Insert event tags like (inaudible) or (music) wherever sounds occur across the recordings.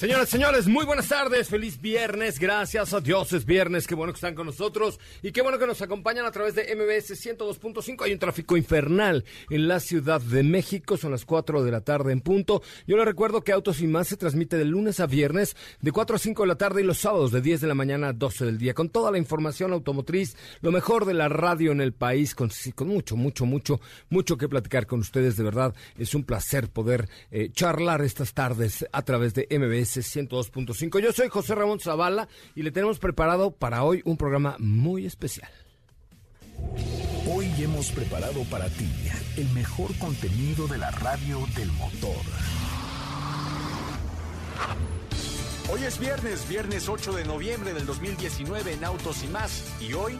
Señoras, señores, muy buenas tardes, feliz viernes, gracias a Dios es viernes, qué bueno que están con nosotros y qué bueno que nos acompañan a través de MBS 102.5. Hay un tráfico infernal en la Ciudad de México, son las 4 de la tarde en punto. Yo les recuerdo que Autos y Más se transmite de lunes a viernes de 4 a 5 de la tarde y los sábados de 10 de la mañana a 12 del día, con toda la información automotriz, lo mejor de la radio en el país, con, con mucho, mucho, mucho, mucho que platicar con ustedes, de verdad, es un placer poder eh, charlar estas tardes a través de MBS 102.5. Yo soy José Ramón Zavala y le tenemos preparado para hoy un programa muy especial. Hoy hemos preparado para ti el mejor contenido de la radio del motor. Hoy es viernes, viernes 8 de noviembre del 2019 en Autos y más. Y hoy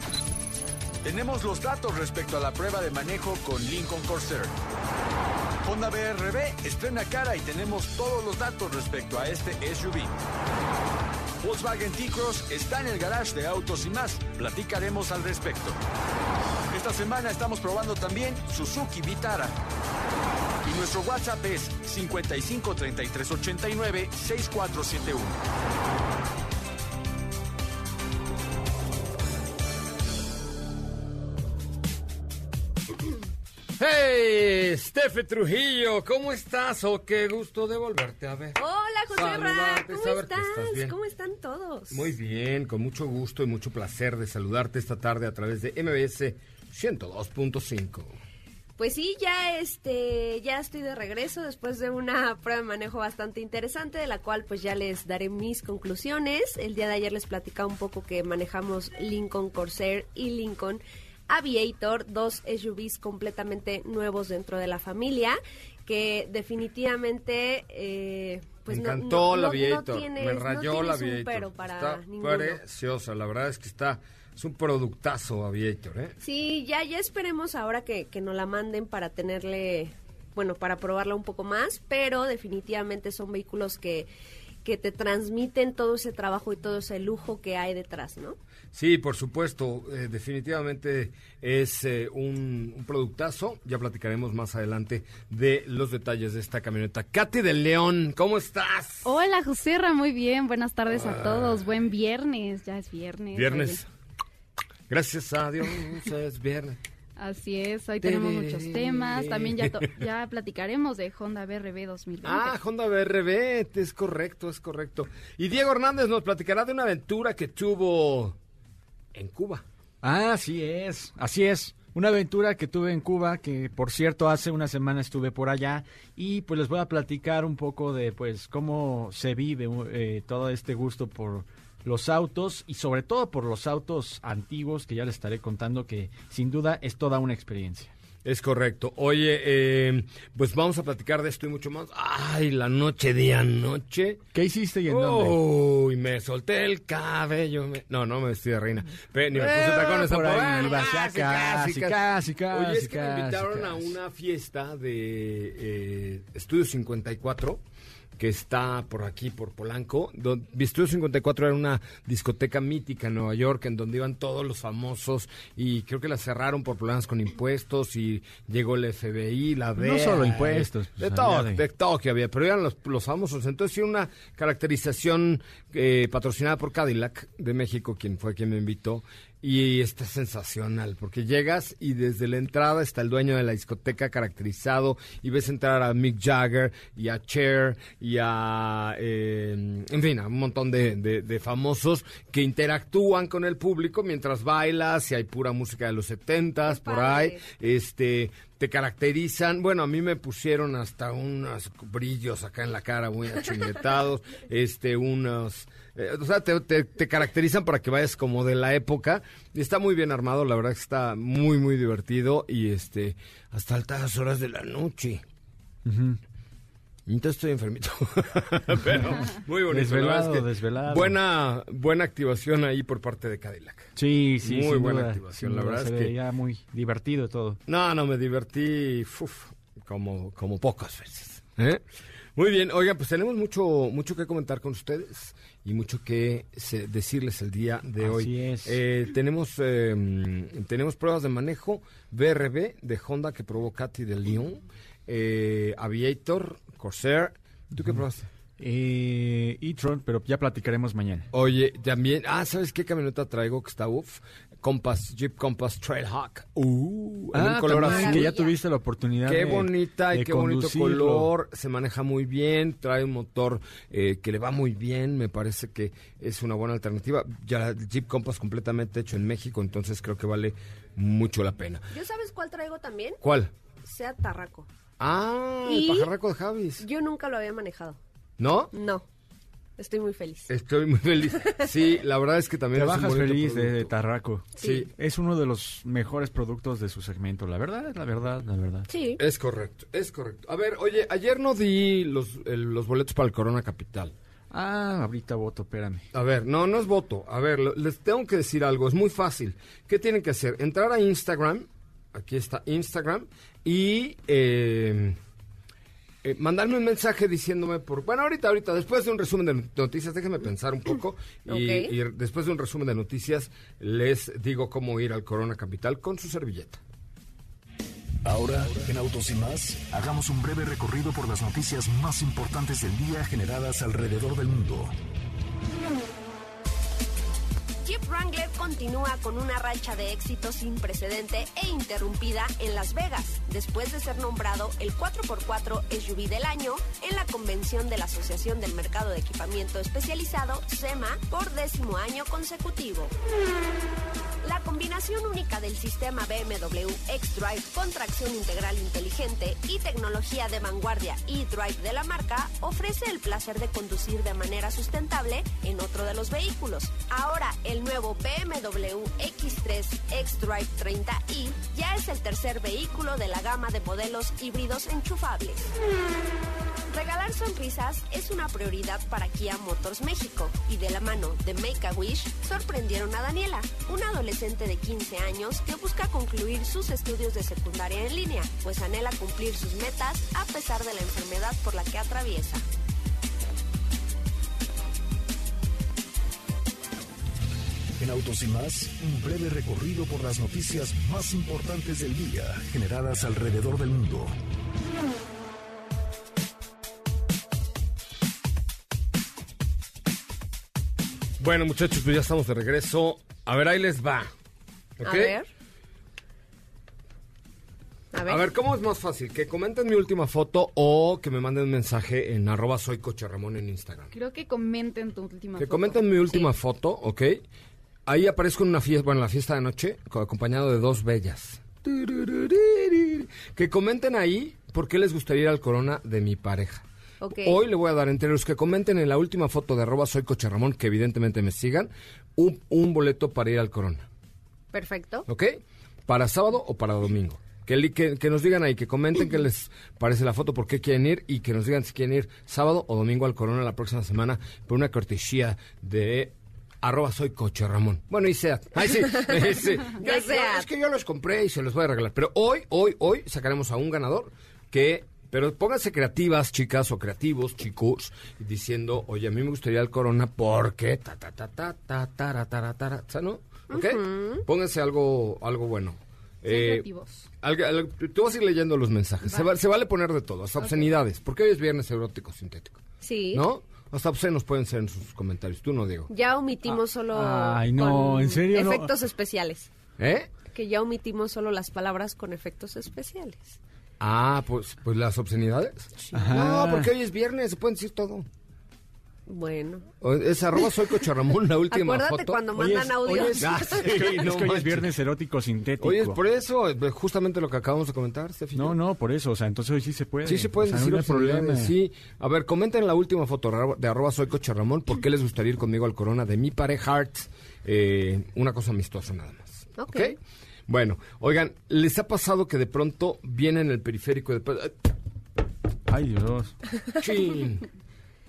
tenemos los datos respecto a la prueba de manejo con Lincoln Corsair. Honda BRB estrena cara y tenemos todos los datos respecto a este SUV. Volkswagen T-Cross está en el garage de autos y más. Platicaremos al respecto. Esta semana estamos probando también Suzuki Vitara. Y nuestro WhatsApp es 55 33 89 6471. Hey, Steffi Trujillo, ¿cómo estás? Oh, qué gusto de volverte a ver. Hola, José Ra, ¿cómo estás? estás. ¿Cómo están todos? Muy bien, con mucho gusto y mucho placer de saludarte esta tarde a través de MBS 102.5. Pues sí, ya este, ya estoy de regreso después de una prueba de manejo bastante interesante, de la cual pues ya les daré mis conclusiones. El día de ayer les platicaba un poco que manejamos Lincoln Corsair y Lincoln Aviator, dos SUVs completamente nuevos dentro de la familia, que definitivamente eh, pues Me no- encantó no, la no- no Aviator, tienes- me no rayó la Aviator. está ninguno. preciosa, la verdad es que está, es un productazo Aviator, ¿eh? Sí, ya, ya esperemos ahora que, que nos la manden para tenerle, bueno, para probarla un poco más, pero definitivamente son vehículos que, que te transmiten todo ese trabajo y todo ese lujo que hay detrás, ¿no? Sí, por supuesto, eh, definitivamente es eh, un, un productazo. Ya platicaremos más adelante de los detalles de esta camioneta. Katy de León, ¿cómo estás? Hola, Joserra, muy bien. Buenas tardes a todos. Buen viernes, ya es viernes. Viernes. Gracias a Dios, es viernes. Así es, hoy tenemos muchos temas. También ya, (laughs) ya platicaremos de Honda BRB 2020. Ah, Honda BRB, es correcto, es correcto. Y Diego Hernández nos platicará de una aventura que tuvo en Cuba. Ah, así es, así es. Una aventura que tuve en Cuba, que por cierto hace una semana estuve por allá y pues les voy a platicar un poco de pues cómo se vive eh, todo este gusto por los autos y sobre todo por los autos antiguos que ya les estaré contando que sin duda es toda una experiencia. Es correcto. Oye, eh, pues vamos a platicar de esto y mucho más. Ay, la noche de anoche. ¿Qué hiciste y en dónde? Uy, me solté el cabello. me- No, no me vestí de reina. Pe- ni me puse Eh, tacones por ahí ibas, ya casi, casi, casi, Oye, es que me casi, invitaron a casi. una fiesta de eh, Estudio 54 que está por aquí, por Polanco. Estudio 54 era una discoteca mítica en Nueva York en donde iban todos los famosos y creo que la cerraron por problemas con impuestos y llegó el FBI, la No DEA. solo impuestos, De pues, todo, de- de todo que había, pero eran los, los famosos. Entonces, sí, una caracterización eh, patrocinada por Cadillac de México, quien fue quien me invitó. Y está sensacional, porque llegas y desde la entrada está el dueño de la discoteca caracterizado y ves entrar a Mick Jagger y a Cher y a, eh, en fin, a un montón de, de- de famosos que interactúan con el público mientras bailas y hay pura música de los setentas por ahí. este te caracterizan, bueno, a mí me pusieron hasta unos brillos acá en la cara muy achinguetados, (laughs) este, unos, eh, o sea, te, te- te caracterizan para que vayas como de la época, y está muy bien armado, la verdad que está muy, muy divertido, y este, hasta altas horas de la noche. Entonces estoy enfermito. (laughs) Pero muy bonito. Desvelado, es que desvelado. Buena, buena activación ahí por parte de Cadillac. Sí, sí, Muy sin buena duda, activación, sin la duda, verdad se es que- veía muy divertido todo. No, no, me divertí uf, como, como pocas veces. ¿eh? Muy bien, oigan, pues tenemos mucho, mucho que comentar con ustedes y mucho que se- decirles el día de Así hoy. es. Eh, tenemos, eh, tenemos pruebas de manejo BRB de Honda que probó Katy de Lyon, eh, Aviator, Corsair. ¿Tú qué probaste? Eh, e-tron, pero ya platicaremos mañana. Oye, también, ah, ¿sabes qué camioneta traigo que está uff? Compass, Jeep Compass Trailhawk. Uh, en un color azul. que ya tuviste la oportunidad Qué de- bonita y de qué bonito color, se maneja muy bien, trae un motor eh, que le va muy bien, me parece que es una buena alternativa. Ya el Jeep Compass completamente hecho en México, entonces creo que vale mucho la pena. ¿Yo sabes cuál traigo también? ¿Cuál? Sea Tarraco. Ah, Y- el pajarraco de Javis. Yo nunca lo había manejado. ¿No? No. Estoy muy feliz. Estoy muy feliz. Sí, la verdad es que también Te es un feliz de. Tarraco. Sí, Es uno de los mejores productos de su segmento, la verdad, la verdad, la verdad. Sí. es correcto, es correcto. A ver, oye, ayer no di los, el- los boletos para el Corona Capital. Ah, ahorita voto, espérame. A ver, no, no es voto. A ver, lo- les tengo que decir algo. Es muy fácil. ¿Qué tienen que hacer? Entrar a Instagram. Aquí está Instagram. Y eh, eh, mandarme un mensaje diciéndome por... Bueno, ahorita, ahorita, después de un resumen de noticias, déjenme pensar un poco. (clears throat) Y, y después de un resumen de noticias, les digo cómo ir al Corona Capital con su servilleta. Ahora, en Autos y más, hagamos un breve recorrido por las noticias más importantes del día generadas alrededor del mundo. Jeep Wrangler continúa con una racha de éxito sin precedente e interrumpida en Las Vegas, después de ser nombrado el 4x4 SUV del año en la convención de la Asociación del Mercado de Equipamiento Especializado, SEMA, por décimo año consecutivo. La combinación única del sistema BMW X-Drive con tracción integral inteligente y tecnología de vanguardia e-Drive de la marca ofrece el placer de conducir de manera sustentable en otro de los vehículos. Ahora, el nuevo BMW X3 X-Drive 30i ya es el tercer vehículo de la gama de modelos híbridos enchufables. Regalar sonrisas es una prioridad para Kia Motors México y de la mano de Make a Wish sorprendieron a Daniela, una adolescente de 15 años que busca concluir sus estudios de secundaria en línea, pues anhela cumplir sus metas a pesar de la enfermedad por la que atraviesa. Autos y más, un breve recorrido por las noticias más importantes del día generadas alrededor del mundo. Bueno, muchachos, pues ya estamos de regreso. A ver, ahí les va. A ver. A ver. A ver, ¿cómo es más fácil? ¿Que comenten mi última foto o que me manden un mensaje en arroba soy Coche Ramón en Instagram? Creo que comenten tu última Que foto. comenten mi última foto, ¿ok? Ahí aparezco en una fiesta, bueno, en la fiesta de noche, co- acompañado de dos bellas. Que comenten ahí por qué les gustaría ir al Corona de mi pareja. Hoy le voy a dar entre los que comenten en la última foto de arroba soy Coche Ramón, que evidentemente me sigan, un, un boleto para ir al Corona. Perfecto. ¿Ok? Para sábado o para domingo. ¿Qué Que, que, que nos digan ahí, que comenten qué les parece la foto, por qué quieren ir y que nos digan si quieren ir sábado o domingo al Corona la próxima semana por una cortesía de arroba soy coche Ramón. Bueno, y sea. Ay, sí. (laughs) sí. Ya, De Seat. Es que yo los compré y se los voy a regalar. Pero hoy, hoy, hoy sacaremos a un ganador que... Pero pónganse creativas, chicas, o creativos, chicos, diciendo, oye, a mí me gustaría el Corona porque... Ta, ta, ta, ta, ta, tara, tara, tara, ¿no? ¿Ok? Pónganse algo, algo bueno. Eh, tú vas a ir leyendo los mensajes. Se, va- se vale poner de todo, hasta obscenidades. Porque hoy es viernes erótico sintético. Sí. ¿No? Hasta obscenos pueden ser en sus comentarios. Tú no, Diego. Ya omitimos solo ay, no, con ¿en serio? No. efectos especiales. ¿Eh? Que ya omitimos solo las palabras con efectos especiales. Ah, pues, pues las obscenidades. No, porque hoy es viernes, se pueden decir todo. Bueno. O- Es arroba soy Coche Ramón, la última Acuérdate foto. cuando mandan es- es- Ah, sí, Es que, no es que hoy es manches. viernes erótico sintético. Oye, es por eso, eh, justamente lo que acabamos de comentar, Steffi. No, no, por eso. O sea, entonces hoy sí se puede. Sí se O sea, decir no hay problema. sí. A ver, comenten la última foto de arroba soy Coche Ramón. ¿Por qué les gustaría ir conmigo al Corona de mi pareja Hearts? Eh, una cosa amistosa nada más. Ok. ¿Ok? Bueno, oigan, ¿les ha pasado que de pronto viene en el periférico y después... Ay, Dios. ¡Chin!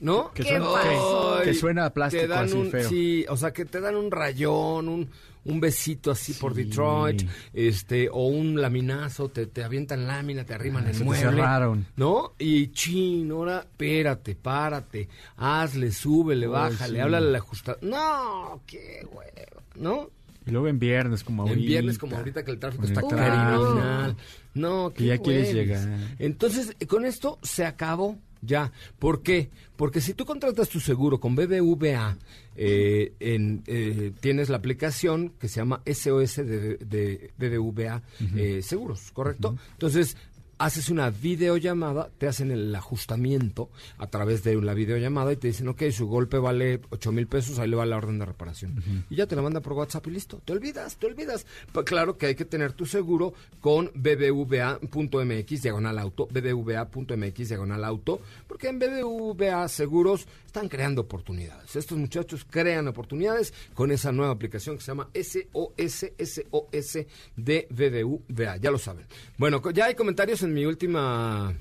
¿No? Que ¿Qué suena, pasó? que, que suena a plástico te dan así un, feo. Sí, o sea, que te dan un rayón, un, un besito así por. Detroit, este, o un laminazo, te, te avientan lámina, te arriman Ah, el mueble. cerraron. ¿No? Y chin, ahora, espérate, párate, hazle, súbele, Ay, bájale, sí. háblale al ajustado. No, qué huevo, ¿no? Y luego en viernes como ahorita. En viernes como ahorita que el tráfico está criminal. No, Que ya quieres llegar. Entonces, con esto se acabó ya. ¿Por qué? Porque si tú contratas tu seguro con BBVA, eh, en, eh, tienes la aplicación que se llama SOS de, de BBVA eh, Seguros, ¿correcto? Entonces, haces una videollamada, te hacen el ajustamiento a través de la videollamada y te dicen, ok, su golpe vale 8 mil pesos, ahí le va la orden de reparación. Y ya te la manda por WhatsApp y listo. Te olvidas, te olvidas. Pa- claro que hay que tener tu seguro con bbva.mx diagonal auto, bbva.mx diagonal auto, porque en BBVA Seguros están creando oportunidades. Estos muchachos crean oportunidades con esa nueva aplicación que se llama SOS, SOS de BBVA, ya lo saben. Bueno, ya hay comentarios en mi última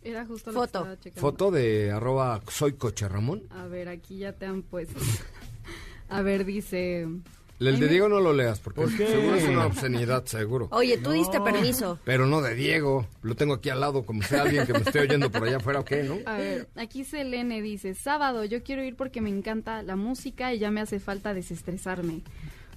Era justo Foto. que foto de arroba soy coche Ramón. A ver, aquí ya te han puesto. (laughs) A ver, dice. El de Diego no lo leas porque ¿Por qué? seguro es una obscenidad, seguro. Oye, tú diste permiso. Pero no de Diego. Lo tengo aquí al lado, como sea alguien que me esté oyendo por allá afuera, ¿ok? ¿No? A ver, aquí Selene dice, sábado, yo quiero ir porque me encanta la música y ya me hace falta desestresarme.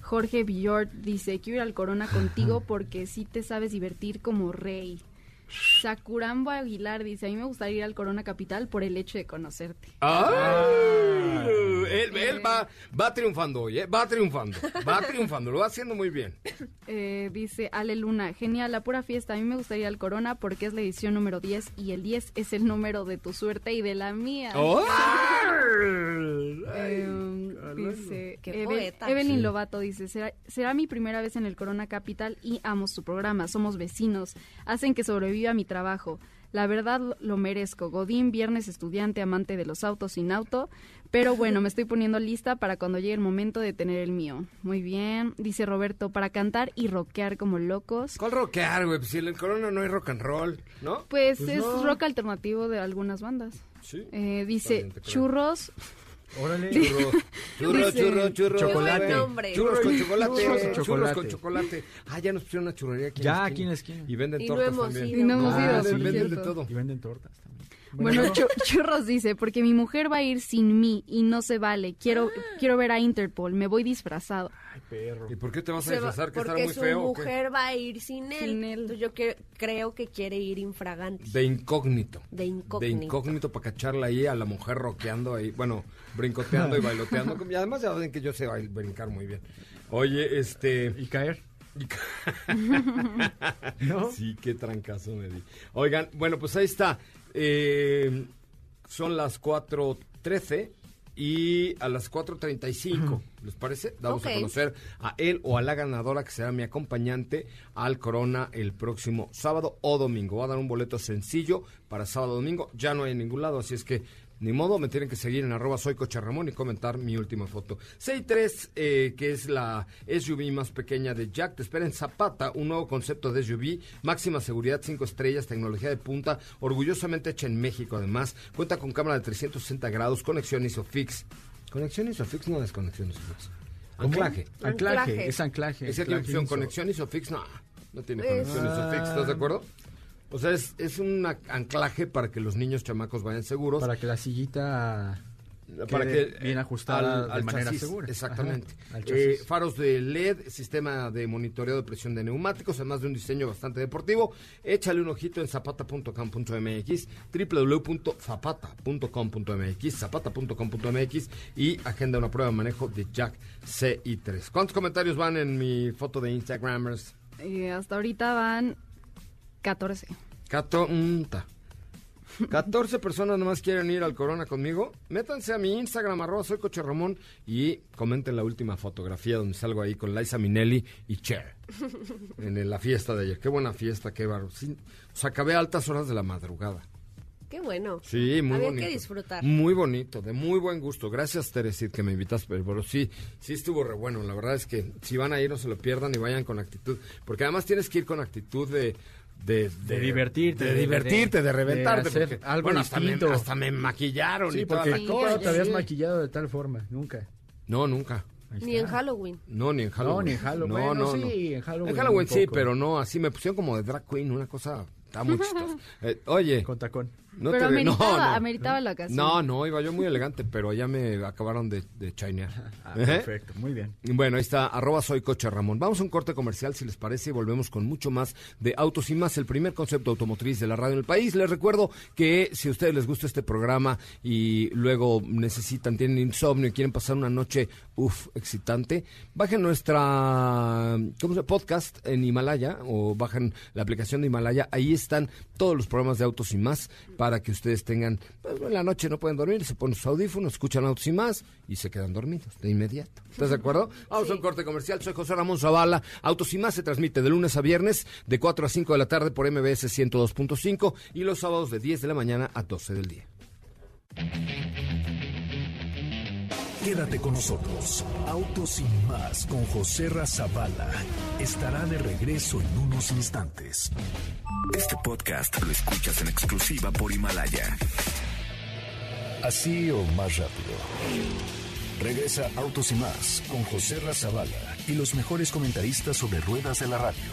Jorge Villord dice, quiero ir al Corona (laughs) contigo porque sí te sabes divertir como rey. Sakurambo Aguilar dice, a mí me gustaría ir al Corona Capital por el hecho de conocerte. ¡Ay! Él, él va, va triunfando hoy, ¿eh? Va triunfando. Va triunfando, lo va haciendo muy bien. (laughs) Eh, dice Ale Luna, genial, la pura fiesta. A mí me gustaría ir al Corona porque es la edición número 10 y el 10 es el número de tu suerte y de la mía. ¡Oh! Eh, dice Qué Eve- poeta. Evelyn Lobato dice será, será mi primera vez en el Corona Capital y amo su programa. Somos vecinos. Hacen que sobreviva mi trabajo. La verdad lo- lo merezco. Godín viernes estudiante amante de los autos sin auto. Pero bueno me estoy poniendo lista para cuando llegue el momento de tener el mío. Muy bien. Dice Roberto para cantar y rockear como locos. ¿Cuál rockear, güey? Pues si en el Corona no hay rock and roll, ¿no? pues, Pues es no. rock alternativo de algunas bandas Sí. Eh, dice churros Órale. (laughs) Churro, churro, Dice- churro, churro. Chocolate. Churros con chocolate. Churros con Churros chocolate. con chocolate. Ah, ya nos pusieron una churrería aquí Ya, en aquí en la esquina. Y venden Y no tortas hemos también. ido. Y no hemos Ah, ido, venden- por venden de todo. Y venden tortas Bueno, Chu- (laughs) Churros dice, porque mi mujer va a ir sin mí y no se vale. Quiero quiero ver a Interpol, me voy disfrazado. Ay, perro. ¿Y por qué te vas a Se va- disfrazar? ¿Que porque muy su feo? o qué? mujer va a ir sin él. Sin él. Entonces yo que- creo que quiere ir infragante. De incógnito. De incógnito. De incógnito para cacharla ahí a la mujer rockeando ahí, bueno, brincoteando y (laughs) bailoteando. Y además ya ven que yo sé brincar muy bien. Oye, este... ¿Y caer? (laughs) ¿No? Sí, qué trancazo me di. Oigan, bueno, pues ahí está. Eh, son las 4.13 y a las 4.35, ¿les parece? Vamos Ok. a conocer a él o a la ganadora que será mi acompañante al Corona el próximo sábado o domingo. Va a dar un boleto sencillo para sábado o domingo. Ya no hay en ningún lado, así es que Ni modo, me tienen que seguir en arroba soy Coche Ramón y comentar mi última foto. 6.3, eh, que es la SUV más pequeña de Jack, te espera en Zapata, un nuevo concepto de SUV, máxima seguridad, 5 estrellas, tecnología de punta, orgullosamente hecha en México además, cuenta con cámara de 360 grados, conexión ISOFIX. ¿Conexión ISOFIX? No es conexión ISOFIX. Anclaje. Anclaje, Anclaje. es anclaje. Esa tiene anclaje opción, ISO. conexión ISOFIX, no, no tiene conexión ISOFIX, ¿estás de acuerdo? O sea, es, es un anclaje para que los niños chamacos vayan seguros. Para que la sillita para quede que bien ajustada al- de manera chasis, segura. Exactamente. Ajá, Eh, faros de LED, sistema de monitoreo de presión de neumáticos, además de un diseño bastante deportivo. Échale un ojito en zapata.com.mx, www.zapata.com.mx, zapata.com.mx y agenda una prueba de manejo de Jack CI3. ¿Cuántos comentarios van en mi foto de Instagramers? Eh, hasta ahorita van 14. Cato, mm, ta. 14 personas nomás quieren ir al Corona conmigo. Métanse a mi Instagram, arroba soy Coche Ramón, y comenten la última fotografía donde salgo ahí con Liza Minelli y Cher. (laughs) En la fiesta de ayer. Qué buena fiesta, qué barro. Sí, o sea, acabé a altas horas de la madrugada. Qué bueno. Sí, muy Había bonito. que disfrutar. Muy bonito, de muy buen gusto. Gracias, Teresit, que me invitas, pero, pero sí, sí estuvo re bueno. La verdad es que si van a ir, no se lo pierdan y vayan con actitud. Porque además tienes que ir con actitud de... De, De divertirte, de, de- divertirte, de, de- reventarte. porque, algo bueno, hasta me, distinto. hasta me maquillaron Sí, y toda porque la Sí, ¿cómo cosa. te habías maquillado de tal forma? Nunca. No, nunca. Ni en Halloween. No, ni en Halloween. ni en Halloween. No, Bueno, no, sí, no. en Halloween En Halloween un sí, pero no, así me pusieron como de drag queen, una cosa... Está muy chistosa. (laughs) Eh, oye, Con tacón. No Pero te ve- no, ameritaba, no. ameritaba la ocasión. No, no, iba yo muy elegante, pero ya me acabaron de, de chinear. Ah, (laughs) ¿Eh? perfecto, muy bien. Bueno, ahí está, arroba soy coche Ramón. Vamos a un corte comercial, si les parece, y volvemos con mucho más de Autos y Más, el primer concepto automotriz de la radio en el país. Les recuerdo que si a ustedes les gusta este programa y luego necesitan, tienen insomnio y quieren pasar una noche, uff, excitante, bajen nuestra, ¿cómo se llama? Podcast en Himalaya o bajen la aplicación de Himalaya. Ahí están todos los programas de Autos y Más para que ustedes tengan, pues, en la noche no pueden dormir, se ponen sus audífonos, escuchan Autos y Más y se quedan dormidos de inmediato. ¿Estás de acuerdo? Vamos a un corte comercial. Soy José Ramón Zavala. Autos y Más se transmite de lunes a viernes de 4 a 5 de la tarde por MBS 102.5 y los sábados de 10 de la mañana a 12 del día. Quédate con nosotros. Autos sin más con José Razabala. Estará de regreso en unos instantes. Este podcast lo escuchas en exclusiva por Himalaya. Así o más rápido. Regresa Autos y más con José Razabala y los mejores comentaristas sobre ruedas de la radio.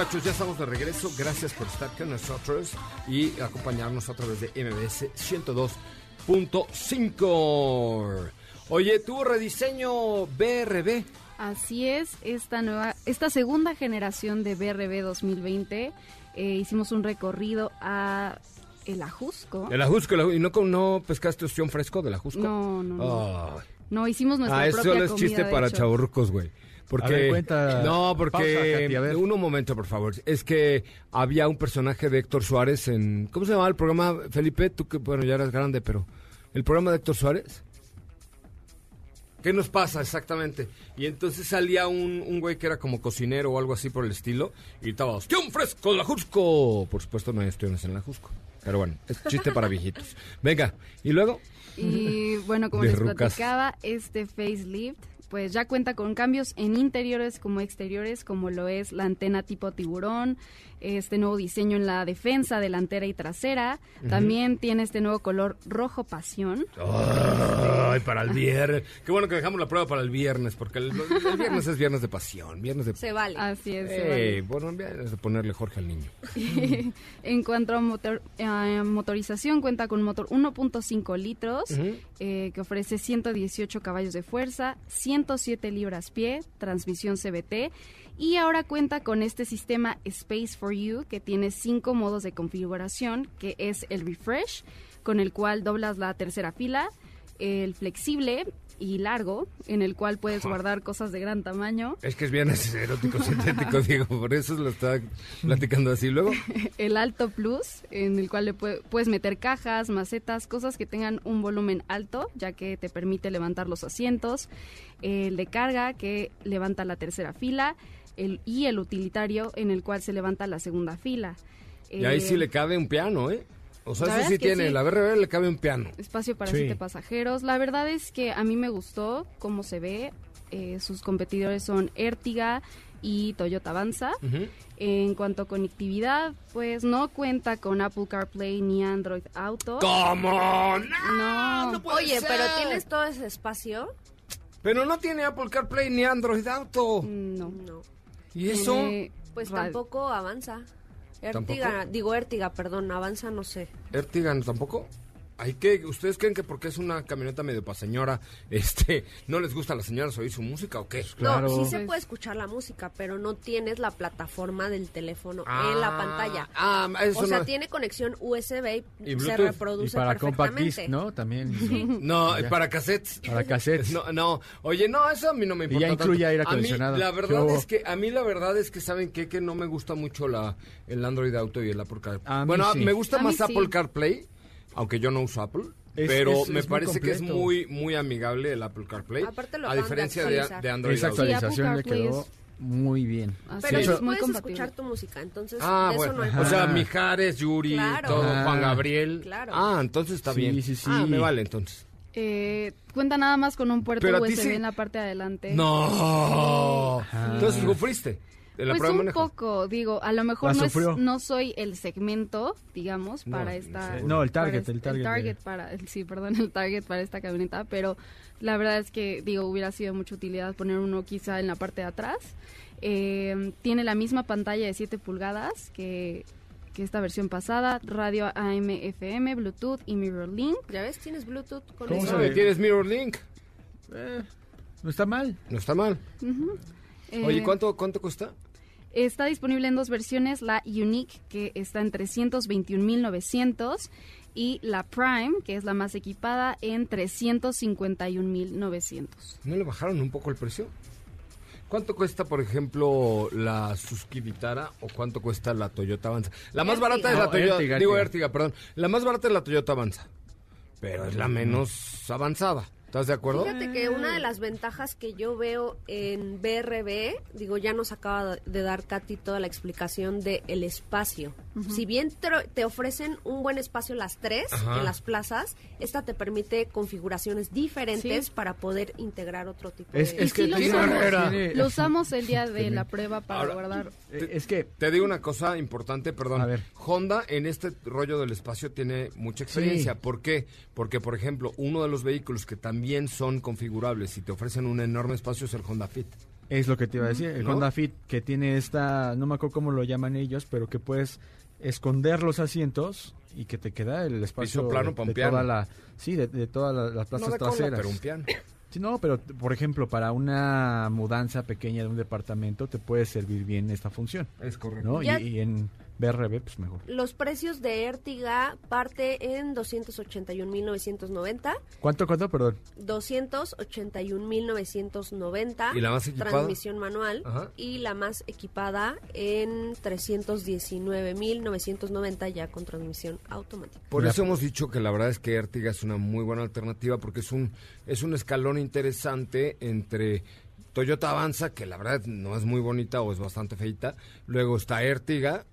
Muchachos, ya estamos de regreso. Gracias por estar con nosotros y acompañarnos a través de MBS 102.5. Oye, tuvo rediseño BRB. Así es, esta nueva, esta segunda generación de BRB 2020, eh, hicimos un recorrido a el Ajusco. El Ajusco, el Ajusco. ¿y no, con- no pescaste ostión fresco del Ajusco? No, no, no. No, hicimos nuestra Ah, eso propia solo es chiste para chaburrucos, güey. Porque, A ver, cuenta. No, Pausa, porque... Katy, a ver. uno momento, por favor. Es que había un personaje de Héctor Suárez en... ¿Cómo se llamaba el programa, Felipe? Tú que, bueno, ya eras grande, pero... ¿El programa de Héctor Suárez? ¿Qué nos pasa exactamente? Y entonces salía un, un güey que era como cocinero o algo así por el estilo y gritaba, ¡Ostión fresco, la Jusco! Por supuesto no hay ostiones en la Jusco. Pero bueno, es chiste para viejitos. Venga, ¿y luego? Y bueno, como De les rucas. platicaba, este facelift pues ya cuenta con cambios en interiores como exteriores, como lo es la antena tipo tiburón, este nuevo diseño en la defensa delantera y trasera. También tiene este nuevo color rojo pasión. Ay, para el viernes. Qué bueno que dejamos la prueba para el viernes, porque el, el (laughs) viernes es viernes de pasión, viernes de... Se vale. Así es. se Ey, vale. bueno, viernes de ponerle Jorge al niño. (laughs) en cuanto a motor- eh, motorización, cuenta con un motor 1.5 litros Ujú. eh, que ofrece 118 caballos de fuerza, 107 libras pie, transmisión CBT y ahora cuenta con este sistema Space for You que tiene cinco modos de configuración, que es el refresh, con el cual doblas la tercera fila, el flexible y largo, en el cual puedes guardar cosas de gran tamaño, Es que es viernes (laughs) erótico sintético, (laughs) Diego, por eso lo está platicando así. Luego, el Alto Plus, en el cual le pue- puedes meter cajas, macetas, cosas que tengan un volumen alto, ya que te permite levantar los asientos, el de carga que levanta la tercera fila el, y el utilitario en el cual se levanta la segunda fila. y ahí Eh, sí le cabe un piano, ¿eh? O sea, La eso verdad sí es que tiene, sí. la BRB le cabe un piano. Espacio para Sí. siete pasajeros. La verdad es que a mí me gustó cómo se ve. Eh, sus competidores son Ertiga y Toyota Avanza. En cuanto a conectividad, pues no cuenta con Apple CarPlay ni Android Auto. ¿Cómo? No, No. puede Oye, ser. pero tienes todo ese espacio. Pero no tiene Apple CarPlay ni Android Auto. No. No. ¿Y eso? Tiene Pues tampoco avanza. ¿Tampoco? Ertiga, digo Ertiga, perdón, avanza no sé. Ertigan tampoco. Hay que, ¿ustedes creen que porque es una camioneta medio pa' señora, (laughs) este, no les gusta a las señoras oír su música o qué? Claro. No, sí se Pues- puede escuchar la música, pero no tienes la plataforma del teléfono Ah, en la pantalla. Ah, eso o sea, no. tiene conexión USB y, Y se Bluetooth. Y reproduce para compact perfectamente. disc, ¿no? También. (laughs) No, Ya. para cassettes. Para cassettes. (laughs) No, no. Oye, no, eso a mí no me Y importa. ya incluye tanto. aire A mí, acondicionado. la ¿Qué verdad es que, a mí la verdad es que, ¿saben qué? Que no me gusta mucho la, el Android Auto y el Apple CarPlay. A bueno, sí. me gusta A más sí. Apple CarPlay, aunque yo no uso Apple. Es- pero es- me es parece que es muy muy amigable el Apple CarPlay. Aparte lo a de diferencia de, de Android Esa actualización le quedó muy bien. Así Pero es, sí muy puedes escuchar tu música, entonces Ah, de eso bueno. no hay o sea. Mijares, Yuri, Claro. todo, Ah. Juan Gabriel. Claro. Ah, entonces está Sí, bien. sí, sí. Ah, me vale entonces. Eh, cuenta nada más con un puerto Pero USB sí- en la parte de adelante. No. Entonces sufriste la Pues un poco, digo, a lo mejor La no, es- no soy el segmento, digamos, No, para esta... No, el para target, el target de- para, sí, perdón, el target para esta camioneta, pero la verdad es que, digo, hubiera sido de mucha utilidad poner uno quizá en la parte de atrás. Eh, tiene la misma pantalla de 7 pulgadas que, que esta versión pasada, radio AM, FM, Bluetooth y Mirror Link. Ya ves, tienes Bluetooth con ¿Cómo eso. se Ah, ve? Tienes Mirror Link. Eh, no está mal. No está mal. Eh, Oye, ¿cuánto, ¿cuánto cuesta? Está disponible en dos versiones, la Unique, que está en 321.900, y la Prime, que es la más equipada, en 351.900. ¿No le bajaron un poco el precio? ¿Cuánto cuesta, por ejemplo, la Suzuki Vitara o cuánto cuesta la Toyota Avanza? La más barata es la No, Toyota, Ertiga, digo. Ertiga, perdón. La más barata es la Toyota Avanza, pero es la menos avanzada. ¿Estás de acuerdo? Fíjate que una de las ventajas que yo veo en BRB, digo, ya nos acaba de dar Katy toda la explicación de el espacio. Si bien te, ofrecen un buen espacio las tres Ajá. en las plazas, esta te permite configuraciones diferentes Sí. para poder integrar otro tipo Es, de... es que sí lo usamos. tiene- Lo usamos el día de la prueba para Ahora, guardar. es que Te digo una cosa importante, perdón. A ver. Honda en este rollo del espacio tiene mucha experiencia. Sí. ¿Por qué? Porque, por ejemplo, uno de los vehículos que también son configurables y te ofrecen un enorme espacio es el Honda Fit. es lo que te iba a decir. El ¿No? Honda Fit que tiene esta, no me acuerdo cómo lo llaman ellos, pero que puedes esconder los asientos y que te queda el espacio plano de, de toda la, sí, de, de todas la- las plazas no cola, traseras. pero un piano. Sí, no, pero por ejemplo, para una mudanza pequeña de un departamento te puede servir bien esta función, Es correcto. ¿no? Y, y en BRB, pues mejor. Los precios de Ertiga parte en 281.990, ¿Cuánto, cuánto? Perdón. 281.990. ¿Y la más equipada? Transmisión manual. Ajá. Y la más equipada en 319.990 ya con transmisión automática. Por eso hemos dicho que la verdad es que Ertiga es una muy buena alternativa porque es un es un escalón interesante entre Toyota Avanza, que la verdad no es muy bonita o es bastante feita, luego está Ertiga,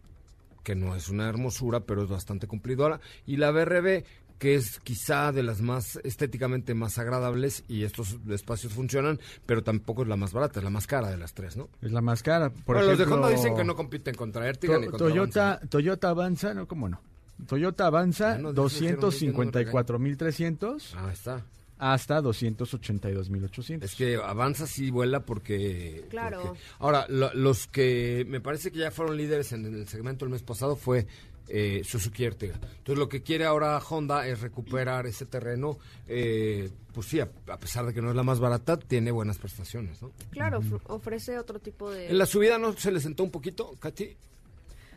que no es una hermosura, pero es bastante cumplidora, y la BRB, que es quizá de las más estéticamente más agradables y estos espacios funcionan, pero tampoco es la más barata, es la más cara de las tres, ¿no? Es la más cara. Por Bueno, los de ejemplo, Honda dicen que no compiten contra Ertiga To- ni contra Toyota, Avanza, Toyota Avanza, no, ¿cómo no? Toyota Avanza, Bueno, de eso sí era un 254.300 ¿no? Ah, está. Hasta 282.800. Es que Avanza sí vuela porque... Claro. porque- Ahora, lo- los que me parece que ya fueron líderes en el segmento el mes pasado fue eh, Suzuki Ertiga. Entonces lo que quiere ahora Honda es recuperar ese terreno. eh, pues sí, a, a pesar de que no es la más barata, tiene buenas prestaciones, ¿no? Claro, ofre- ofrece otro tipo de... En la subida no se le sentó un poquito, Katy.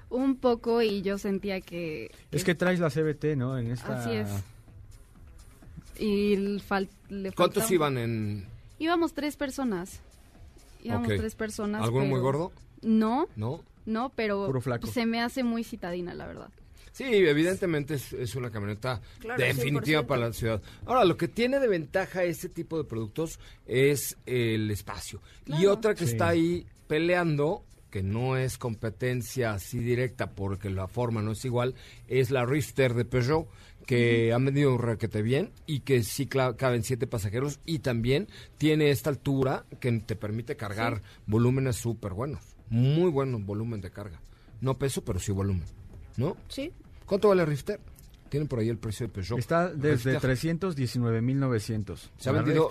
Un poco y yo sentía que... Es que traes la CBT, ¿no? En esta... Así es. Y le ¿Cuántos faltaba- iban en...? Íbamos tres personas. Íbamos Ok. tres personas. ¿Alguno muy gordo? No, ¿No? no, pero Puro flaco. se me hace muy citadina, la verdad. Sí, evidentemente es, es una camioneta Claro, definitiva 100%. para la ciudad. Ahora, lo que tiene de ventaja este tipo de productos es el espacio. Y otra que Sí. está ahí peleando, que no es competencia así directa porque la forma no es igual, es la Rifter de Peugeot, que han vendido un raquete bien y que sí caben siete pasajeros y también tiene esta altura que te permite cargar volúmenes súper buenos. Muy buenos volumen de carga. No peso, pero sí volumen. ¿No? Sí, ¿Cuánto vale Rifter? Tienen por ahí el precio de Peugeot. Está desde Rifter. 319.900. Se ha La vendido,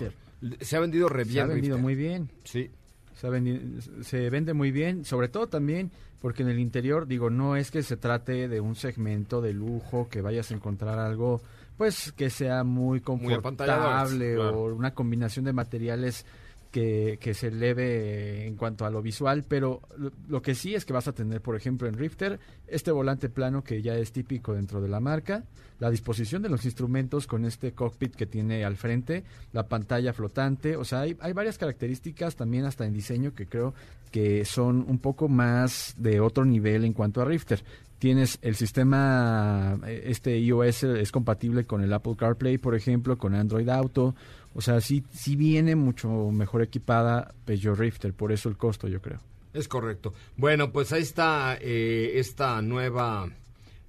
se ha vendido re Se ha vendido Rifter. muy bien. Sí. Se, vende muy bien, sobre todo también porque en el interior, digo, no es que se trate de un segmento de lujo, que vayas a encontrar algo, pues, que sea muy confortable claro. o una combinación de materiales que, que se eleve en cuanto a lo visual, pero lo, lo que sí es que vas a tener, por ejemplo, en Rifter, este volante plano que ya es típico dentro de la marca, la disposición de los instrumentos con este cockpit que tiene al frente, la pantalla flotante, o sea, hay, hay varias características también hasta en diseño que creo que son un poco más de otro nivel en cuanto a Rifter. Tienes el sistema, eh, este iOS es compatible con el Apple CarPlay, por ejemplo, con Android Auto. O sea, sí, sí viene mucho mejor equipada Peugeot Rifter, por eso el costo, yo creo. Es correcto. Bueno, pues ahí está eh, esta nueva,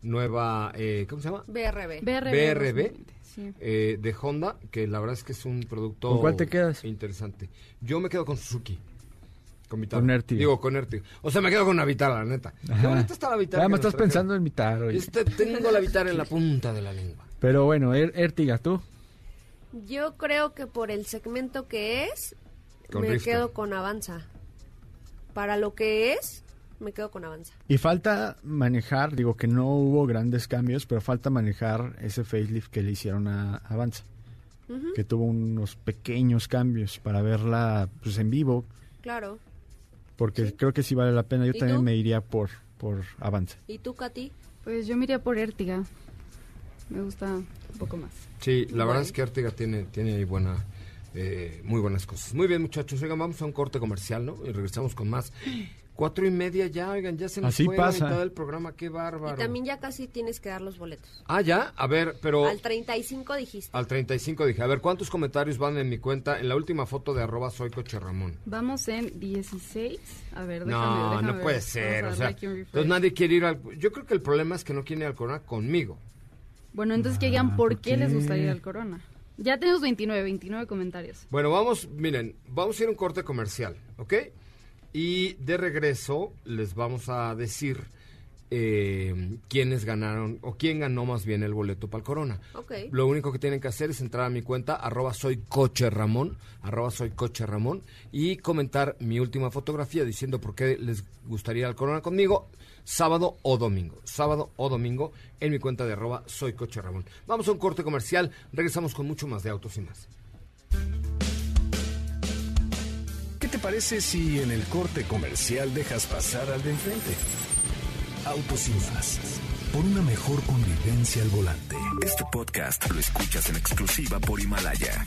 nueva, eh, ¿cómo se llama? BRB. BRB. BRB. 2020, sí. Eh, de Honda, que la verdad es que es un producto... ¿Con cuál te quedas? Interesante. Yo me quedo con Suzuki. Con Vitara. Con Ertiga. Digo, con Ertiga. O sea, me quedo con la Vitara, la neta. Qué bonita está la Vitara. Ya me que nos estás pensando en oye. Este, tengo la Vitara en la punta de la lengua. Pero bueno, Er- Ertiga, ¿tú? Yo creo que por el segmento que es, Con me quedo con Avanza. Para lo que es, me quedo con Avanza. Y falta manejar, digo que no hubo grandes cambios, pero falta manejar ese facelift que le hicieron a Avanza. Que tuvo unos pequeños cambios para verla pues en vivo, Claro. porque creo que sí vale la pena. Yo ¿Y también tú? me iría por, por Avanza. ¿Y tú, Katy? Pues yo me iría por Ertiga. Me gusta un poco más. Sí, la verdad es que Artiga tiene, tiene ahí buena, eh, muy buenas cosas. Muy bien, muchachos. Oigan, vamos a un corte comercial, ¿no? Y regresamos con más. Cuatro y media ya, oigan, ya se nos Así fue pasa. la mitad del programa. Qué bárbaro. Y también ya casi tienes que dar los boletos. Ah, ya. A ver, pero... Al 35 dijiste. Al 35 dije, a ver, ¿cuántos comentarios van en mi cuenta en la última foto de arroba soy coche Ramón? Vamos en 16. A ver, déjame, No, déjame no ver. puede ser, o sea, entonces nadie quiere ir al... Yo creo que el problema es que no quieren ir al Corona conmigo. Bueno, entonces que digan por ¿por qué les gustaría ir al Corona. Ya tenemos 29, 29 comentarios. Bueno, vamos, miren, vamos a ir a un corte comercial, ¿ok? Y de regreso les vamos a decir eh, quiénes ganaron, o quién ganó más bien el boleto para el Corona. Ok. Lo único que tienen que hacer es entrar a mi cuenta, arroba soy coche Ramón, arroba soy coche Ramón, y comentar mi última fotografía diciendo por qué les gustaría el Corona conmigo, sábado o domingo. Sábado o domingo en mi cuenta de arroba soy coche Ramón. Vamos a un corte comercial, regresamos con mucho más de autos y más. ¿Qué te parece si en el corte comercial dejas pasar al de enfrente? Autos y más. Por una mejor convivencia al volante. Este podcast lo escuchas en exclusiva por Himalaya.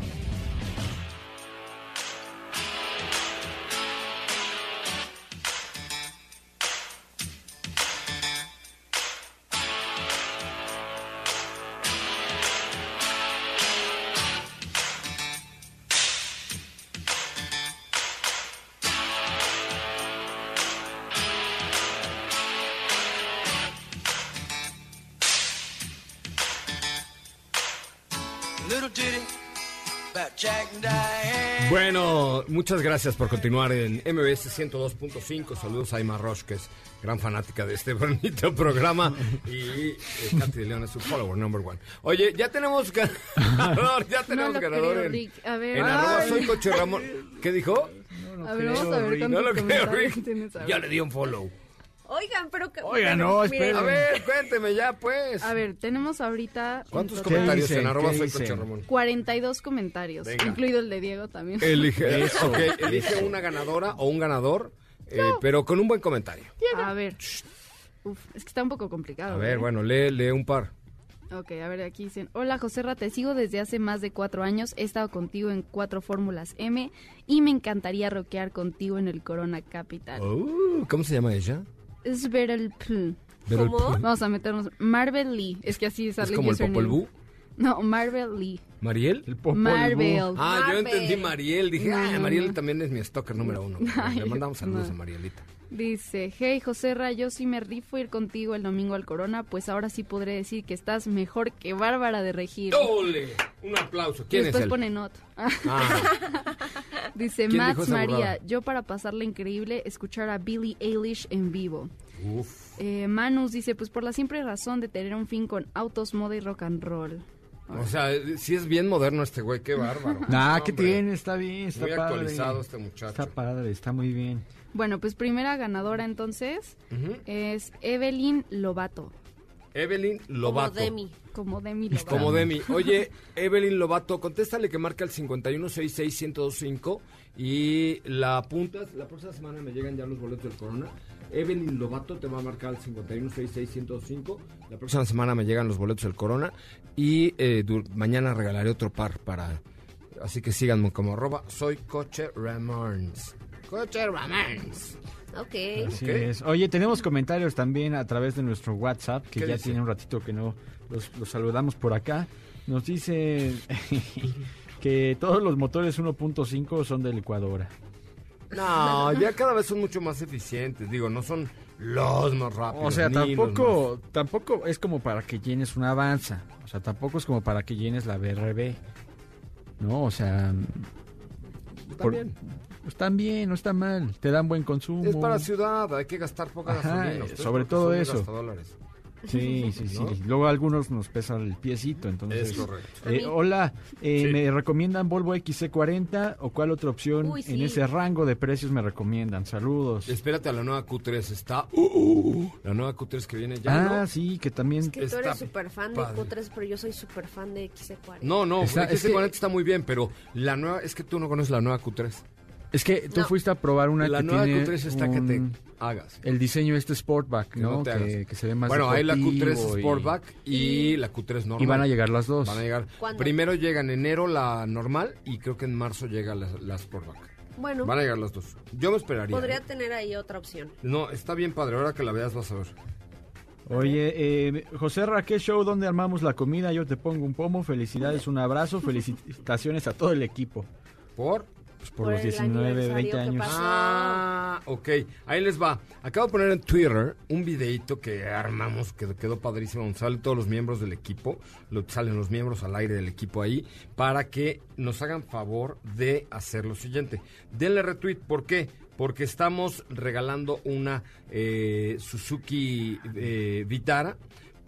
Muchas gracias por continuar en MBS 102.5. Saludos a Aima Roche, que es gran fanática de este (laughs) bonito programa. Y eh, Katy de León es su follower number one. Oye, ya tenemos (laughs) ganador, ya tenemos lo ganador creo, en, Rick. A ver. en arroba soy Coche Ramón. ¿Qué dijo? ver, vamos a ver Rick. No lo creo, Rick. Ya le di un follow. Oigan, pero... que- Oigan, pero, no, esperen. A ver, cuénteme ya, pues. A ver, tenemos ahorita ¿Cuántos en ¿Qué comentarios dicen? en arroba ¿Qué soy? Coche Ramón? 42 comentarios, Venga. incluido el de Diego también. Elige, Eso. elige una ganadora o un ganador, eh, pero con un buen comentario. A ver. Uf, es que está un poco complicado. A ver, ¿eh? bueno, lee, lee un par. Ok, a ver, aquí dicen, hola José Ra, te sigo desde hace más de cuatro años, he estado contigo en cuatro Fórmulas M y me encantaría rockear contigo en el Corona Capital. Oh, ¿Cómo se llama ella? Es ver el pl. Pero el ¿Cómo? pu- Vamos a meternos, Marvel Lee, es que así sale ¿Es como el. Popol Vuh? No, Marvel Lee. ¿Mariel? El Popol Vuh. Marvel. Ah, yo entendí Mariel. Dije, No, ah, Mariel no. también es mi stalker número uno. (laughs) Ay, Le mandamos saludos no. a Marielita. Dice, hey José Ra, yo sí me rifo ir contigo el domingo al Corona, pues ahora sí podré decir que estás mejor que Bárbara de Regir. ¡Ole! Un aplauso. ¿Quién es después él? pone not. Ah, (laughs) (laughs) Dice ¿Quién dijo Max María, burrada? yo para pasarla increíble, escuchar a Billie Eilish en vivo. uf. Eh, Manus dice, pues por la simple razón de tener un fin con autos, moda y rock and roll. O sea, sí es bien moderno este güey, qué bárbaro. (laughs) Nah, No, ¿qué tiene? Está bien, está Muy padre. actualizado este muchacho. Está padre, está muy bien. Bueno, pues primera ganadora entonces es Evelyn Lobato, Evelyn Lobato. Como Demi. como Demi Lovato. Como Demi. Oye, Evelyn Lobato, contéstale que marca el 5166125 y la apuntas. La próxima semana me llegan ya los boletos del Corona. Evelyn Lobato te va a marcar el 5166125. La próxima semana me llegan los boletos del Corona y eh, mañana regalaré otro par para... Así que síganme como arroba soy Coche Ramons. Coche Ramons. Ok. Así Ok. es. Oye, tenemos comentarios también a través de nuestro WhatsApp, que ¿Qué ya dice? tiene un ratito que no los, los saludamos por acá. Nos dice (laughs) que todos los motores 1.5 son de licuadora. No, ya cada vez son mucho más eficientes. Digo, no son los más rápidos. O sea, tampoco, tampoco es como para que llenes una avanza. O sea, tampoco es como para que llenes la BRB. No, o sea, por- También. Están bien, no está mal. Te dan buen consumo. Es para ciudad, hay que gastar poca Ajá, gasolina. Ustedes sobre todo eso. Sí, sí, sí. ¿No? Luego a algunos nos pesa el piecito, entonces. Es correcto. Eh, hola, eh, Sí. ¿me recomiendan Volvo XC40 o cuál otra opción Uy, en ese rango de precios me recomiendan? Saludos. Espérate a la nueva Q3, está... uh, uh, la nueva Q3 que viene ya, ah, ¿no? sí, que también... Que tú eres súper fan de padre. Q3, pero yo soy súper fan de XC40. No, no, Está- el es que- XC40 está muy bien, pero la nueva... Es que tú no conoces la nueva Q3. Es que tú No. fuiste a probar una la que nueva tiene Q3 está que te un- hagas. El diseño este Sportback, Que ¿no? no que, se ve más Bueno, hay la Q3 deportivo y- Sportback y, la Q3 normal. Y van a llegar las dos. Van a llegar. ¿Cuándo? Primero llega en enero la normal y creo que en marzo llega la, la Sportback. Bueno, Van a llegar las dos. Yo me esperaría. podría ¿eh? tener ahí otra opción. No, está bien padre. Ahora que la veas vas a ver. Oye, eh, José Raquel Show, ¿dónde armamos la comida? Yo te pongo un pomo. Felicidades, un abrazo. Felicitaciones a todo el equipo. ¿Por? Pues por, Por los el 19, 20 aniversario que años. Ah, ok. Ahí les va. Acabo de poner en Twitter un videito que armamos, que quedó padrísimo. donde Salen todos los miembros del equipo. Lo, salen los miembros al aire del equipo ahí. Para que nos hagan favor de hacer lo siguiente. Denle retweet. ¿Por qué? Porque estamos regalando una eh, Suzuki eh, Vitara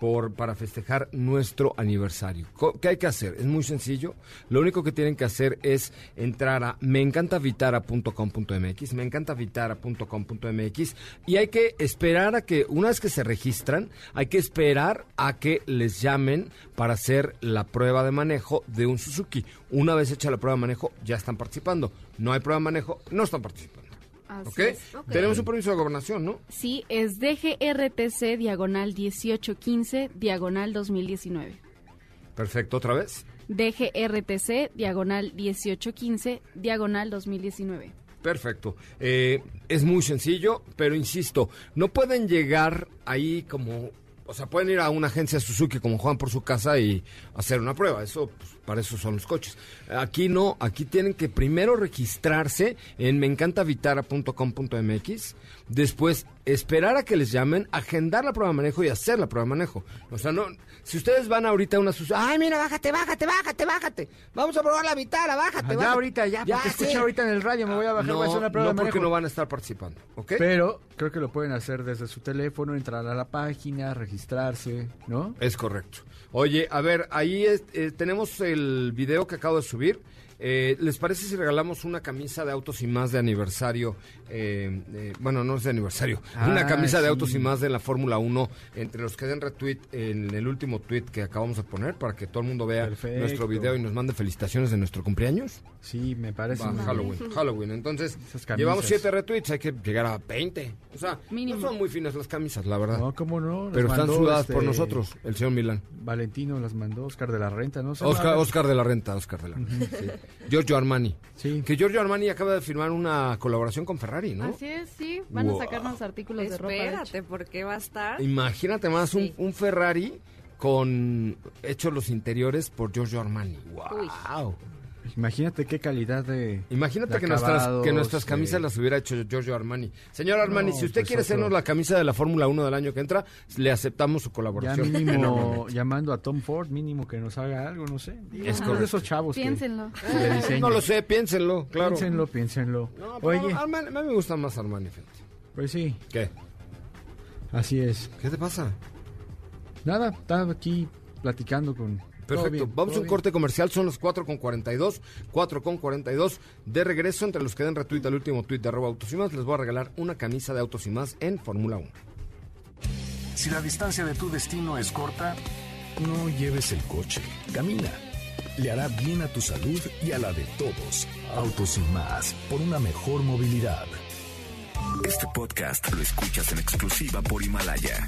por, para festejar nuestro aniversario. ¿Qué hay que hacer? Es muy sencillo. Lo único que tienen que hacer es entrar a meencantavitara.com.mx, meencantavitara.com.mx y hay que esperar a que, una vez que se registran, hay que esperar a que les llamen para hacer la prueba de manejo de un Suzuki. Una vez hecha la prueba de manejo, ya están participando. No hay prueba de manejo, no están participando. Así ¿Ok? es. Ok. Tenemos un permiso de gobernación, ¿no? Sí, es DGRTC diagonal 1815 diagonal 2019. Perfecto, otra vez. DGRTC diagonal 1815 diagonal 2019. Perfecto. Eh, es muy sencillo, pero insisto, no pueden llegar ahí como, o sea, pueden ir a una agencia Suzuki como Juan por su casa y hacer una prueba. Eso, pues, para eso son los coches. Aquí no, aquí tienen que primero registrarse en meencantavitara.com.mx después esperar a que les llamen, agendar la prueba de manejo y hacer la prueba de manejo. O sea, no, si ustedes van ahorita a una sus, ay, mira, bájate, bájate, bájate, bájate. Vamos a probar la vitara, bájate, Ah, ya bájate. ahorita, ya, porque escuché sí. ahorita en el radio, me voy a bajar, No, voy a hacer una prueba no de porque manejo. no van a estar participando, ¿ok? Pero creo que lo pueden hacer desde su teléfono, entrar a la página, registrarse, ¿no? Es correcto. Oye, a ver, ahí es- eh, tenemos el video que acabo de subir. Eh, ¿Les parece si regalamos una camisa de autos y más de aniversario? Eh, eh, bueno, no es de aniversario. Ah, una camisa de autos y más de la Fórmula 1 entre los que den retweet en el último tweet que acabamos de poner para que todo el mundo vea Perfecto. nuestro video y nos mande felicitaciones de nuestro cumpleaños. Sí, me parece. Va, Halloween, Halloween. Entonces, llevamos siete retweets, hay que llegar a 20. O sea, Mínimo. no son muy finas las camisas, la verdad. No, cómo no. las pero están sudadas este, por nosotros, el señor Milán. Valentino las mandó, Oscar de la Renta, ¿no? Oscar, Oscar de la Renta, Oscar de la Renta. sí. Giorgio Armani. Sí. Que Giorgio Armani acaba de firmar una colaboración con Ferrari, ¿no? Así es, sí. Van Wow. a sacarnos artículos de ropa. Espérate, porque va a estar. Imagínate más Sí. un, un Ferrari con hechos los interiores por Giorgio Armani. Uy. Imagínate qué calidad de. Imagínate de que nuestras, que nuestras de- camisas las hubiera hecho Giorgio Armani. Señor Armani, No, si usted pues quiere otro. hacernos la camisa de la Fórmula 1 del año que entra, le aceptamos su Ya (laughs) colaboración. mínimo Enormemente. llamando a Tom Ford, mínimo que nos haga algo, no sé. Es de esos chavos. Piénsenlo. que le diseñan. No lo sé, piénsenlo, claro. Piénsenlo, piénsenlo. No, Oye, Armani- a mí me gusta más Armani, fíjate. pues sí, ¿Qué? así es. ¿Qué te pasa? Nada, estaba aquí platicando con. Perfecto, bien, vamos a un bien. corte comercial, son las 4 con 42, 4 con 42, de regreso, entre los que den retweet al último tweet de arroba autos y más, les voy a regalar una camisa de autos y más en Fórmula 1. Si la distancia de tu destino es corta, no lleves el coche, camina. Le hará bien a tu salud y a la de todos. Autos y más, por una mejor movilidad. Este podcast lo escuchas en exclusiva por Himalaya.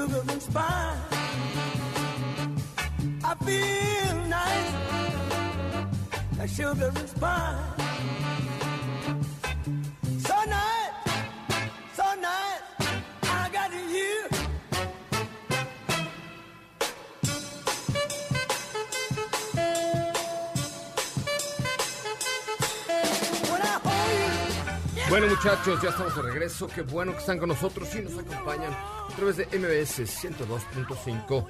sugar and spice. I feel nice. A sugar and spice. So nice, so nice, I got you, Bueno muchachos, ya estamos de regreso, qué bueno que están con nosotros y nos acompañan a través de MBS 102.5.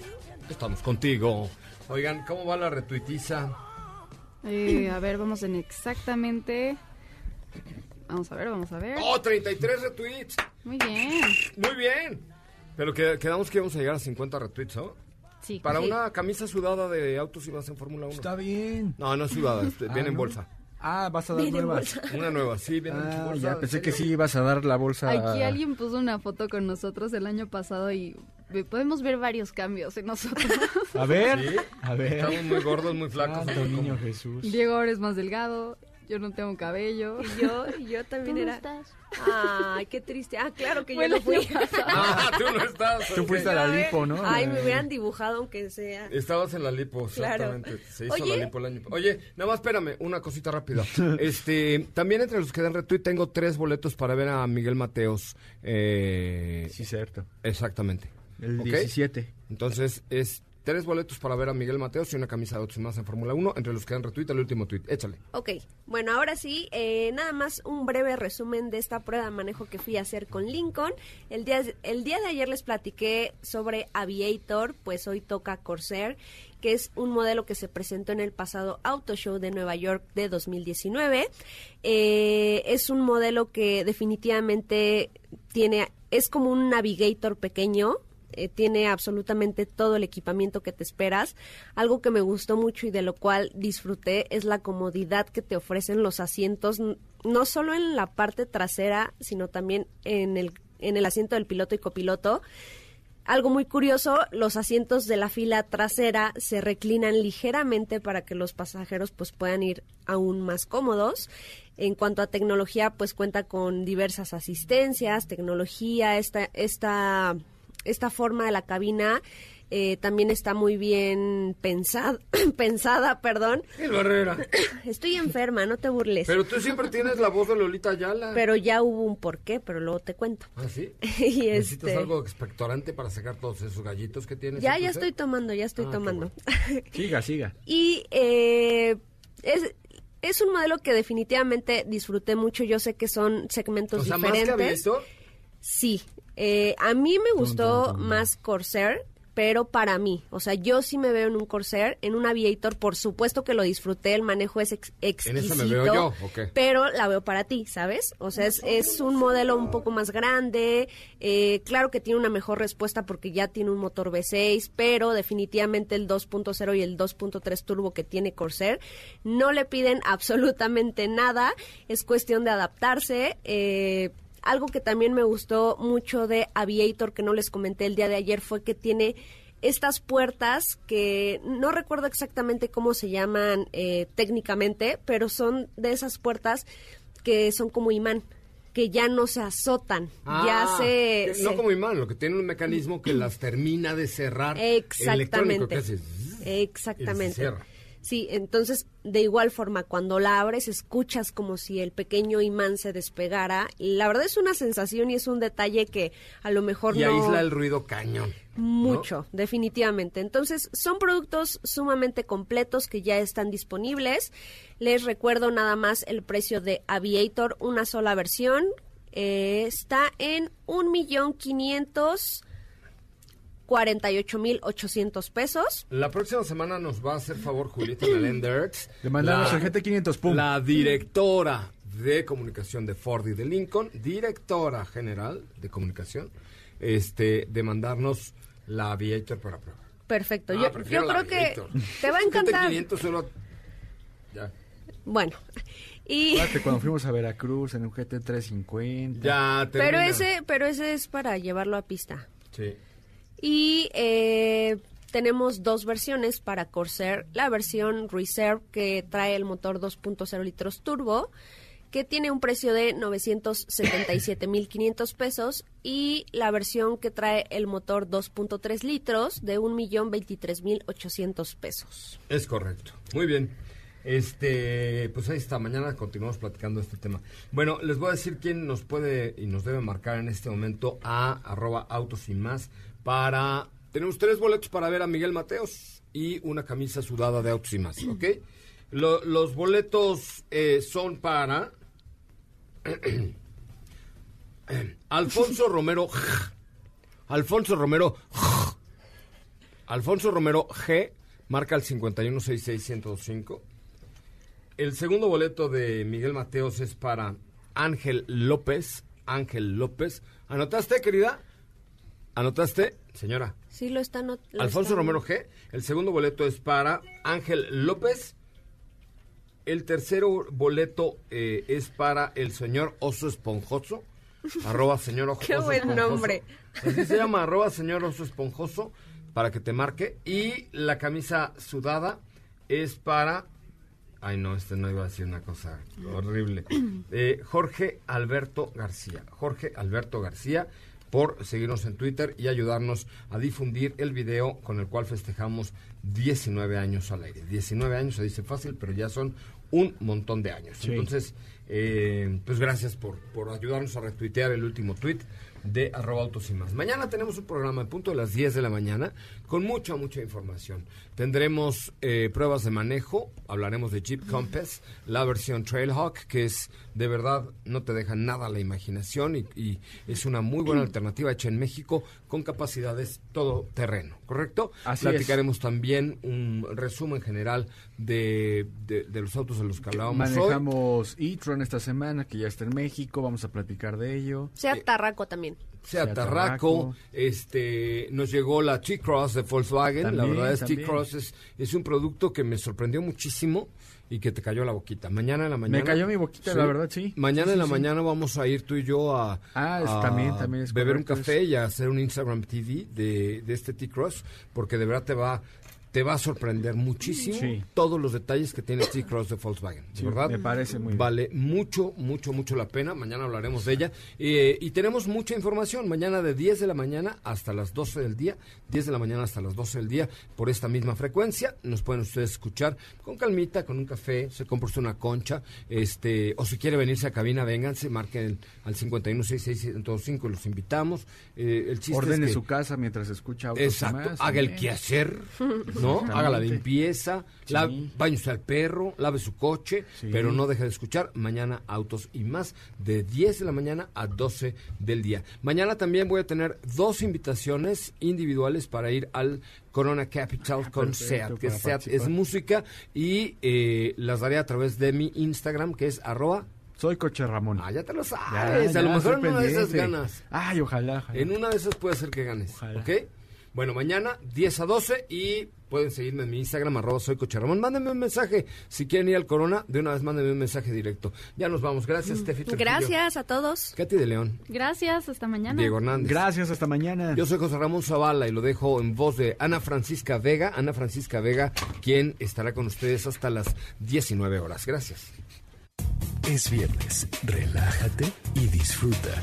Estamos contigo. Oigan, ¿cómo va la retuitiza? Eh, a ver, vamos en exactamente. Vamos a ver, vamos a ver. ¡Oh, 33 retweets! Muy bien. Muy bien. Pero que, quedamos que íbamos a llegar a 50 retweets, ¿no? Sí. Para Sí. una camisa sudada de autos y más en Fórmula 1. Está bien. No, no es sudada, este, Ah, viene en ¿no? bolsa. Ah, vas a dar Viene nuevas. bolsa. Una nueva, sí, viene en Ah, bolsa. ya ¿en pensé que sí ibas a dar la bolsa. Aquí alguien puso una foto con nosotros el año pasado y podemos ver varios cambios en nosotros. A ver, ¿Sí? a ver. Estamos muy gordos, muy flacos. Jesús. Diego ahora es más delgado, yo no tengo cabello. Y yo, y yo también era. Ay, qué triste. Ah, claro que yo no fui. (laughs) Ah, tú no estás. Tú fuiste a la lipo, ¿no? Ay, me hubieran dibujado aunque sea. Estabas en la lipo, Claro. exactamente. Se hizo Oye. la lipo el año. Oye, nada más espérame, una cosita rápida. (laughs) Este, también entre los que dan retweet tengo tres boletos para ver a Miguel Mateos. Eh, Sí, cierto. Exactamente. El ¿Ok? 17. Entonces, es tres boletos para ver a Miguel Mateos y una camisa de otros más en Fórmula 1, entre los que dan retweet el último tweet. Échale. Ok, bueno, ahora sí, eh, nada más un breve resumen de esta prueba de manejo que fui a hacer con Lincoln. El día, el día de ayer les platiqué sobre Aviator, pues hoy toca Corsair, que es un modelo que se presentó en el pasado Auto Show de Nueva York de 2019. Eh, es un modelo que definitivamente tiene, es como un Navigator pequeño, eh, tiene absolutamente todo el equipamiento que te esperas. Algo que me gustó mucho y de lo cual disfruté es la comodidad que te ofrecen los asientos, no solo en la parte trasera, sino también en el, en el asiento del piloto y copiloto. algo muy curioso, los asientos de la fila trasera se reclinan ligeramente para que los pasajeros pues puedan ir aún más cómodos. En cuanto a tecnología, pues cuenta con diversas asistencias, tecnología, esta, esta, esta forma de la cabina eh, también está muy bien pensada, (coughs) pensada, perdón. El Barrera. (coughs) Estoy enferma, no te burles. Pero tú siempre tienes la voz de Lolita Ayala. Pero ya hubo un porqué, pero luego te cuento. ¿Ah, sí? (laughs) y ¿Necesitas este, algo expectorante para sacar todos esos gallitos que tienes? ya, ya estoy tomando, ya estoy Ah, tomando. (laughs) Siga, siga. y eh, es, es un modelo que definitivamente disfruté mucho. Yo sé que son segmentos O sea, más que diferentes. Aviator, Sí, eh, a mí me gustó tum, tum. más Corsair, pero para mí, o sea, yo sí me veo en un Corsair, en un Aviator, por supuesto que lo disfruté, el manejo es ex- En exquisito. esa me veo yo, ok. Pero la veo para ti, ¿sabes? O sea, es, es un modelo un poco más grande, eh, claro que tiene una mejor respuesta porque ya tiene un motor V6, pero definitivamente el 2.0 y el 2.3 turbo que tiene Corsair no le piden (laughs) absolutamente nada, es cuestión de adaptarse. eh, algo que también me gustó mucho de Aviator, que no les comenté el día de ayer, fue que tiene estas puertas que no recuerdo exactamente cómo se llaman eh, técnicamente, pero son de esas puertas que son como imán, que ya no se azotan, ya Ah, se... que No como imán, lo que tiene un mecanismo que las termina de cerrar. electrónico, que Exactamente. hace zzz, y Exactamente. se cierra. Sí, entonces de igual forma cuando la abres escuchas como si el pequeño imán se despegara. Y la verdad es una sensación y es un detalle que a lo mejor Y no aísla el ruido cañón. ¿no? mucho, definitivamente. Entonces, son productos sumamente completos que ya están disponibles. Les recuerdo nada más el precio de Aviator, una sola versión. eh, está en un millón quinientos cuarenta y ocho mil ochocientos pesos. La próxima semana nos va a hacer favor Julieta (clears throat) Meléndez. Le mandamos el GT500, pum. La directora de comunicación de Ford y de Lincoln, directora general de comunicación, este, de mandarnos la Aviator para prueba. Perfecto. Ah, yo yo creo que te va a (laughs) encantar. 500 solo... Ya. Bueno, y Acuérdate cuando fuimos a Veracruz en un GT350. Ya, pero termina. ese pero ese es para llevarlo a pista. Sí. Y eh, tenemos dos versiones para Corsair. La versión Reserve que trae el motor 2.0 litros turbo, que tiene un precio de 977.500 pesos. Y la versión que trae el motor 2.3 litros de 1.023.800 pesos. Es correcto. Muy bien. Este, pues ahí está. Mañana continuamos platicando este tema. Bueno, les voy a decir quién nos puede y nos debe marcar en este momento a arroba autos y más para... Tenemos tres boletos para ver a Miguel Mateos y una camisa sudada de autos y más, (clears throat) ¿ok? Lo- los boletos eh, son para... (clears throat) Alfonso Romero... Alfonso Romero... Alfonso Romero G marca el 5166125. El segundo boleto de Miguel Mateos es para Ángel López. Ángel López. ¿Anotaste, querida? ¿Anotaste, señora? Sí, lo está not- lo Alfonso Romero G. El segundo boleto es para Ángel López. El tercer boleto eh, es para el señor Oso Esponjoso. (laughs) arroba señor Ojo- Qué Oso buen Esponjoso. nombre. Así se llama, arroba señor Oso Esponjoso, para que te marque. Y la camisa sudada es para... Ay, no, este no iba a decir una cosa horrible. (clears throat) Eh, Jorge Alberto García. Jorge Alberto García por seguirnos en Twitter y ayudarnos a difundir el video con el cual festejamos 19 años al aire. 19 años se dice fácil, pero ya son un montón de años. Sí. Entonces, eh, pues gracias por, por ayudarnos a retuitear el último tweet de arroba autos y más. Mañana tenemos un programa a punto de las 10 de la mañana con mucha, mucha información. Tendremos eh, pruebas de manejo, hablaremos de Jeep Compass, la versión Trailhawk, que es de verdad, no te deja nada la imaginación y, y es una muy buena alternativa hecha en México con capacidades todo terreno, ¿correcto? Así Platicaremos también un resumen general de, de- de los autos de los que hablábamos hoy. Manejamos e-tron esta semana, que ya está en México, vamos a platicar de ello. Sea Eh, Tarraco también. Sea Sea Tarraco, este, nos llegó la T-Cross de Volkswagen, la verdad es. T-Cross es, es un producto que me sorprendió muchísimo y que te cayó la boquita. Mañana en la mañana. Me cayó mi boquita, la verdad, sí. Mañana Sí, en la sí, sí. mañana vamos a ir tú y yo a, Ah, es- a también- también es beber correcto un café y a hacer un Instagram TV de, de este T-Cross, porque de verdad te va te va a sorprender muchísimo Sí. todos los detalles que tiene el T-Cross de Volkswagen, Sí, ¿verdad? me parece muy bien. Vale mucho, mucho, mucho la pena. Mañana hablaremos de ella. Eh, y tenemos mucha información. Mañana de 10 de la mañana hasta las 12 del día. 10 de la mañana hasta las 12 del día por esta misma frecuencia. Nos pueden ustedes escuchar con calmita, con un café. Se compra usted una concha. este O si quiere venirse a cabina, vénganse. Marquen al 5166 y los invitamos. Eh, el chiste Ordene es que, su casa mientras escucha autos Exacto, más, haga el también. quehacer, (laughs) ¿no? Haga la limpieza, Sí. la, bañe usted al perro, lave su coche, Sí. pero no deje de escuchar mañana autos y más de 10 de la mañana a 12 del día. Mañana también voy a tener dos invitaciones individuales para ir al Corona Capital con Ah, perfecto, SEAT, que SEAT es música y eh, las daré a través de mi Instagram que es arroba. Soy Coche Ramón. Ah, ya te lo Ya, sabes, a lo mejor en una de esas ganas. Ay, ojalá, ojalá. En una de esas puede ser que ganes, Ojalá. ¿ok? Bueno, mañana 10 a 12 y pueden seguirme en mi Instagram, arroba soy Coche Ramón. Mándenme un mensaje. Si quieren ir al Corona, de una vez mándenme un mensaje directo. Ya nos vamos. Gracias, Steffi. Trujillo. Gracias a todos. Katy de León. Gracias, hasta mañana. Diego Hernández. Gracias, hasta mañana. Yo soy José Ramón Zavala y lo dejo en voz de Ana Francisca Vega. Ana Francisca Vega, quien estará con ustedes hasta las 19 horas. Gracias. Es viernes, relájate y disfruta.